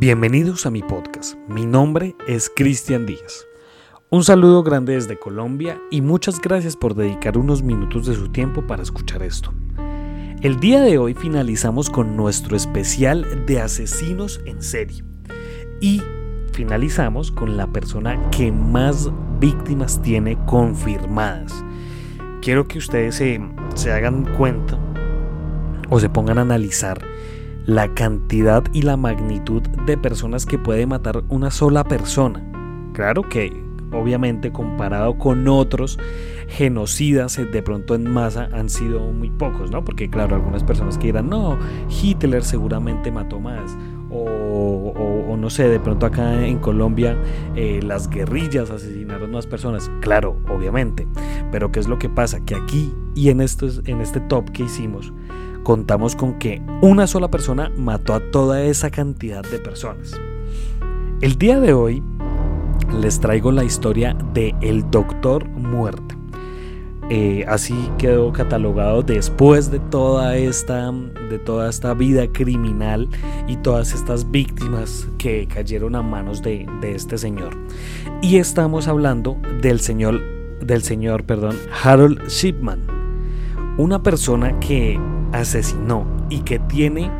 Bienvenidos a mi podcast. Mi nombre es Cristian Díaz. Un saludo grande desde Colombia y muchas gracias por dedicar unos minutos de su tiempo para escuchar esto. El día de hoy finalizamos con nuestro especial de asesinos en serie y finalizamos con la persona que más víctimas tiene confirmadas. Quiero que ustedes se, se hagan cuenta o se pongan a analizar la cantidad y la magnitud de personas que puede matar una sola persona. Claro que obviamente comparado con otros genocidas eh, de pronto en masa han sido muy pocos, ¿no? Porque claro, algunas personas que dirán, no, Hitler seguramente mató más. O, no sé, de pronto acá en Colombia eh, las guerrillas asesinaron más personas. Claro, obviamente. Pero ¿qué es lo que pasa? Que aquí y en, estos, en este top que hicimos, contamos con que una sola persona mató a toda esa cantidad de personas. El día de hoy les traigo la historia de El Doctor Muerte. Eh, así quedó catalogado después de toda esta de toda esta vida criminal y todas estas víctimas que cayeron a manos de, de este señor y estamos hablando del señor del señor perdón Harold Shipman una persona que asesinó y que tiene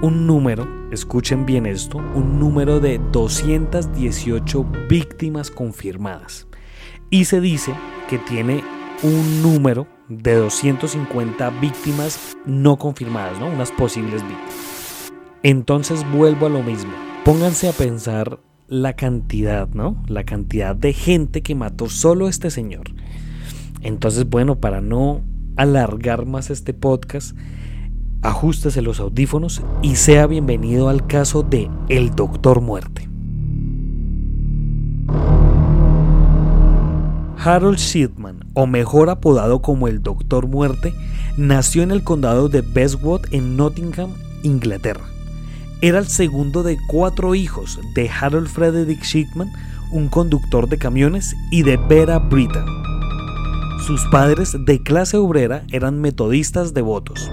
un número, escuchen bien esto, un número de 218 víctimas confirmadas. Y se dice que tiene un número de 250 víctimas no confirmadas, ¿no? Unas posibles víctimas. Entonces vuelvo a lo mismo. Pónganse a pensar la cantidad, ¿no? La cantidad de gente que mató solo este señor. Entonces, bueno, para no alargar más este podcast, ajustese los audífonos y sea bienvenido al caso de El Doctor Muerte. Harold Shipman, o mejor apodado como el Doctor Muerte, nació en el condado de Bestwood en Nottingham, Inglaterra. Era el segundo de cuatro hijos de Harold Frederick Shipman, un conductor de camiones, y de Vera Britton, sus padres, de clase obrera, eran metodistas devotos.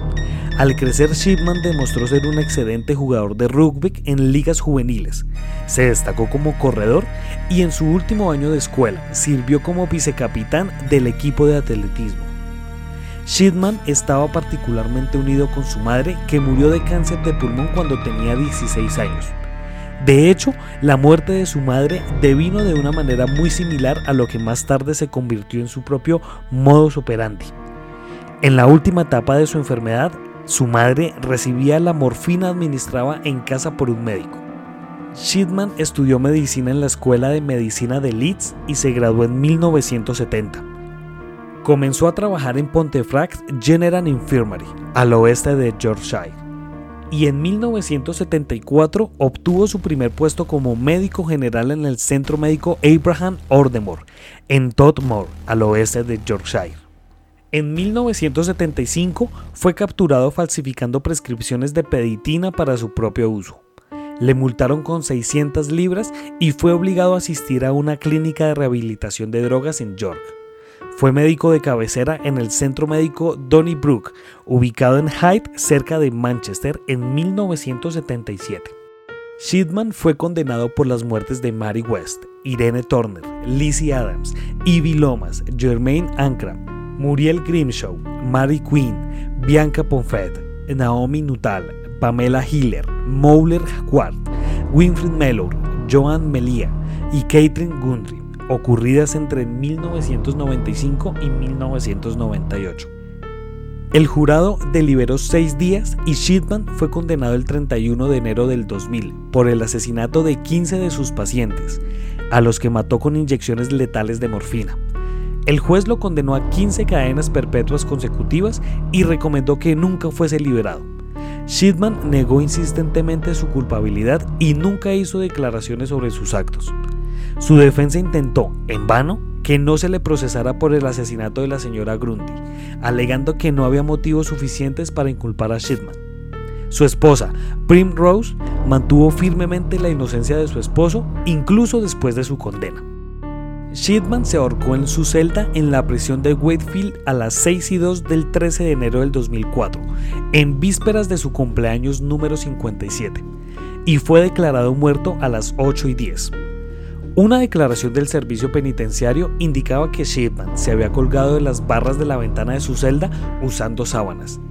Al crecer, Shipman demostró ser un excelente jugador de rugby en ligas juveniles. Se destacó como corredor y en su último año de escuela sirvió como vicecapitán del equipo de atletismo. Shipman estaba particularmente unido con su madre, que murió de cáncer de pulmón cuando tenía 16 años. De hecho, la muerte de su madre devino de una manera muy similar a lo que más tarde se convirtió en su propio modus operandi. En la última etapa de su enfermedad, su madre recibía la morfina administrada en casa por un médico. Shidman estudió medicina en la Escuela de Medicina de Leeds y se graduó en 1970. Comenzó a trabajar en Pontefract General Infirmary, al oeste de Yorkshire y en 1974 obtuvo su primer puesto como médico general en el Centro Médico Abraham Ordemore, en Totmore, al oeste de Yorkshire. En 1975 fue capturado falsificando prescripciones de peditina para su propio uso. Le multaron con 600 libras y fue obligado a asistir a una clínica de rehabilitación de drogas en York. Fue médico de cabecera en el Centro Médico Donnybrook, ubicado en Hyde, cerca de Manchester, en 1977. Shidman fue condenado por las muertes de Mary West, Irene Turner, Lizzie Adams, Ivy Lomas, Germaine Ancram, Muriel Grimshaw, Mary Quinn, Bianca Ponfet, Naomi Nuttall, Pamela Hiller, Mowler Quart, Winfried Mellor, Joan Melia y Caitlin Gundry ocurridas entre 1995 y 1998. El jurado deliberó seis días y Shipman fue condenado el 31 de enero del 2000 por el asesinato de 15 de sus pacientes, a los que mató con inyecciones letales de morfina. El juez lo condenó a 15 cadenas perpetuas consecutivas y recomendó que nunca fuese liberado. Shipman negó insistentemente su culpabilidad y nunca hizo declaraciones sobre sus actos. Su defensa intentó, en vano, que no se le procesara por el asesinato de la señora Grundy, alegando que no había motivos suficientes para inculpar a Shipman. Su esposa, Primrose, mantuvo firmemente la inocencia de su esposo, incluso después de su condena. Shipman se ahorcó en su celda en la prisión de Wakefield a las 6 y 2 del 13 de enero del 2004, en vísperas de su cumpleaños número 57 y fue declarado muerto a las 8 y 10. Una declaración del servicio penitenciario indicaba que Shipman se había colgado de las barras de la ventana de su celda usando sábanas.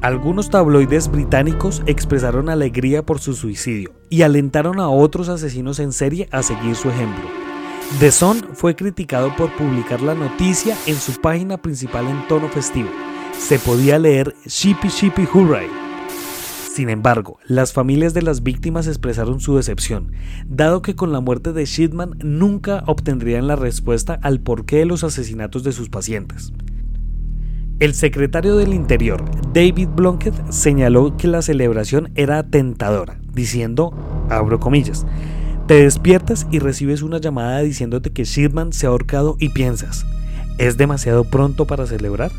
Algunos tabloides británicos expresaron alegría por su suicidio y alentaron a otros asesinos en serie a seguir su ejemplo. The Sun fue criticado por publicar la noticia en su página principal en tono festivo. Se podía leer Shippy Shippy Hooray. Sin embargo, las familias de las víctimas expresaron su decepción, dado que con la muerte de Shipman nunca obtendrían la respuesta al porqué de los asesinatos de sus pacientes. El secretario del Interior, David Blunkett, señaló que la celebración era tentadora, diciendo, abro comillas, te despiertas y recibes una llamada diciéndote que Shipman se ha ahorcado y piensas, ¿es demasiado pronto para celebrar?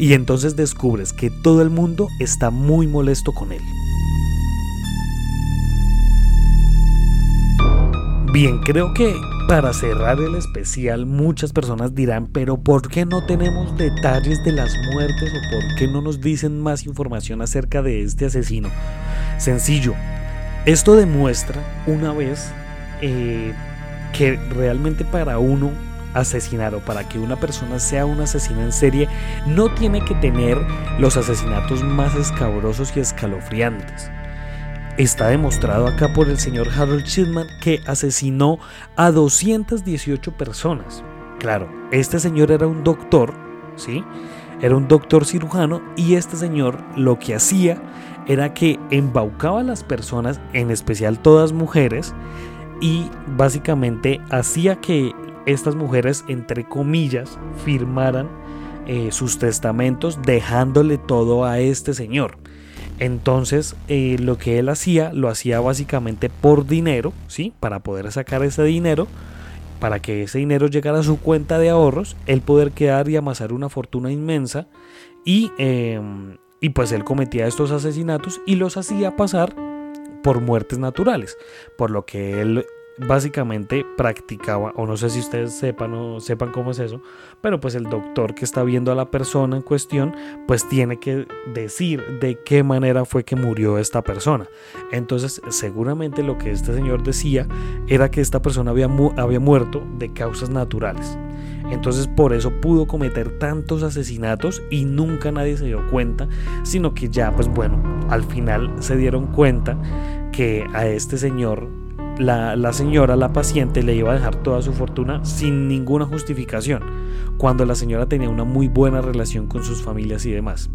Y entonces descubres que todo el mundo está muy molesto con él. Bien, creo que para cerrar el especial, muchas personas dirán, pero ¿por qué no tenemos detalles de las muertes o por qué no nos dicen más información acerca de este asesino? Sencillo, esto demuestra una vez eh, que realmente para uno asesinar o para que una persona sea un asesino en serie no tiene que tener los asesinatos más escabrosos y escalofriantes. Está demostrado acá por el señor Harold Shipman que asesinó a 218 personas. Claro, este señor era un doctor, ¿sí? Era un doctor cirujano y este señor lo que hacía era que embaucaba a las personas, en especial todas mujeres, y básicamente hacía que estas mujeres, entre comillas, firmaran eh, sus testamentos dejándole todo a este señor. Entonces, eh, lo que él hacía, lo hacía básicamente por dinero, ¿sí? Para poder sacar ese dinero, para que ese dinero llegara a su cuenta de ahorros, él poder quedar y amasar una fortuna inmensa. Y, em, y pues él cometía estos asesinatos y los hacía pasar por muertes naturales, por lo que él básicamente practicaba, o no sé si ustedes sepan o sepan cómo es eso, pero pues el doctor que está viendo a la persona en cuestión, pues tiene que decir de qué manera fue que murió esta persona. Entonces, seguramente lo que este señor decía era que esta persona había, había muerto de causas naturales. Entonces por eso pudo cometer tantos asesinatos y nunca nadie se dio cuenta, sino que ya pues bueno, al final se dieron cuenta que a este señor la, señora, la paciente, le iba a dejar toda su fortuna sin ninguna justificación, cuando la señora tenía una muy buena relación con sus familias y demás.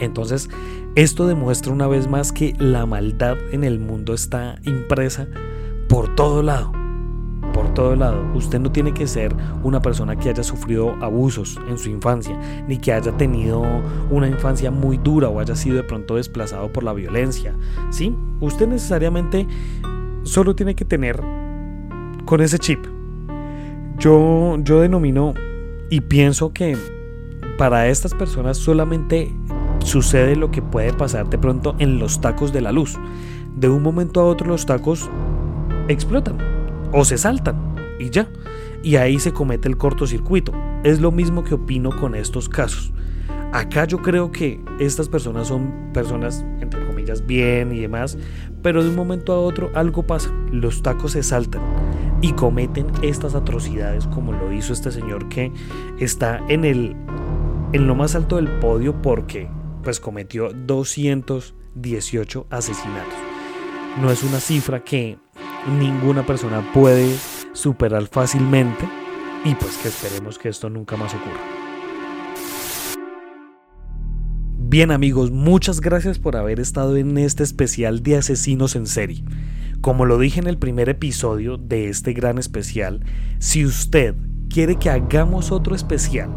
Entonces, esto demuestra una vez más que la maldad en el mundo está impresa por todo lado. Por todo lado. Usted no tiene que ser una persona que haya sufrido abusos en su infancia, ni que haya tenido una infancia muy dura o haya sido de pronto desplazado por la violencia. ¿Sí? Usted necesariamente solo tiene que tener con ese chip. Yo, yo denomino y pienso que para estas personas solamente sucede lo que puede pasar de pronto en los tacos de la luz. De un momento a otro los tacos explotan o se saltan y ya. Y ahí se comete el cortocircuito. Es lo mismo que opino con estos casos. Acá yo creo que estas personas son personas, entre comillas, bien y demás, pero de un momento a otro algo pasa, los tacos se saltan y cometen estas atrocidades como lo hizo este señor que está en el en lo más alto del podio porque pues cometió 218 asesinatos. No es una cifra que ninguna persona puede superar fácilmente y pues que esperemos que esto nunca más ocurra. Bien amigos, muchas gracias por haber estado en este especial de asesinos en serie. Como lo dije en el primer episodio de este gran especial, si usted quiere que hagamos otro especial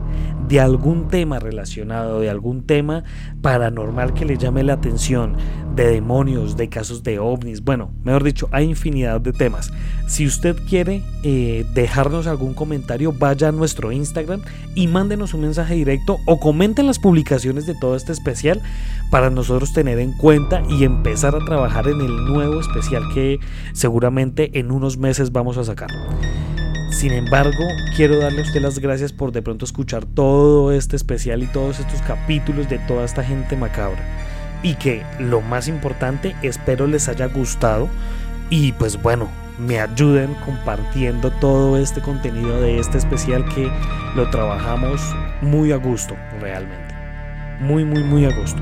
de algún tema relacionado, de algún tema paranormal que le llame la atención, de demonios, de casos de ovnis, bueno, mejor dicho, hay infinidad de temas. Si usted quiere eh, dejarnos algún comentario, vaya a nuestro Instagram y mándenos un mensaje directo o comenten las publicaciones de todo este especial para nosotros tener en cuenta y empezar a trabajar en el nuevo especial que seguramente en unos meses vamos a sacar. Sin embargo, quiero darle a usted las gracias por de pronto escuchar todo este especial y todos estos capítulos de toda esta gente macabra. y que lo más importante espero les haya gustado y pues bueno, me ayuden compartiendo todo este contenido de este especial que lo trabajamos muy a gusto realmente. Muy, muy, muy a gusto.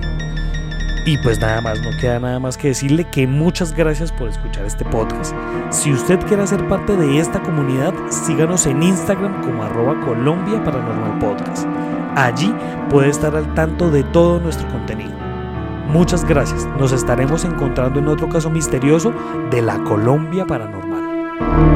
Y pues nada más, no queda nada más que decirle que muchas gracias por escuchar este podcast. Si usted quiere ser parte de esta comunidad, síganos en Instagram como arroba Colombia Paranormal Podcast. Allí puede estar al tanto de todo nuestro contenido. Muchas gracias, nos estaremos encontrando en otro caso misterioso de la Colombia Paranormal.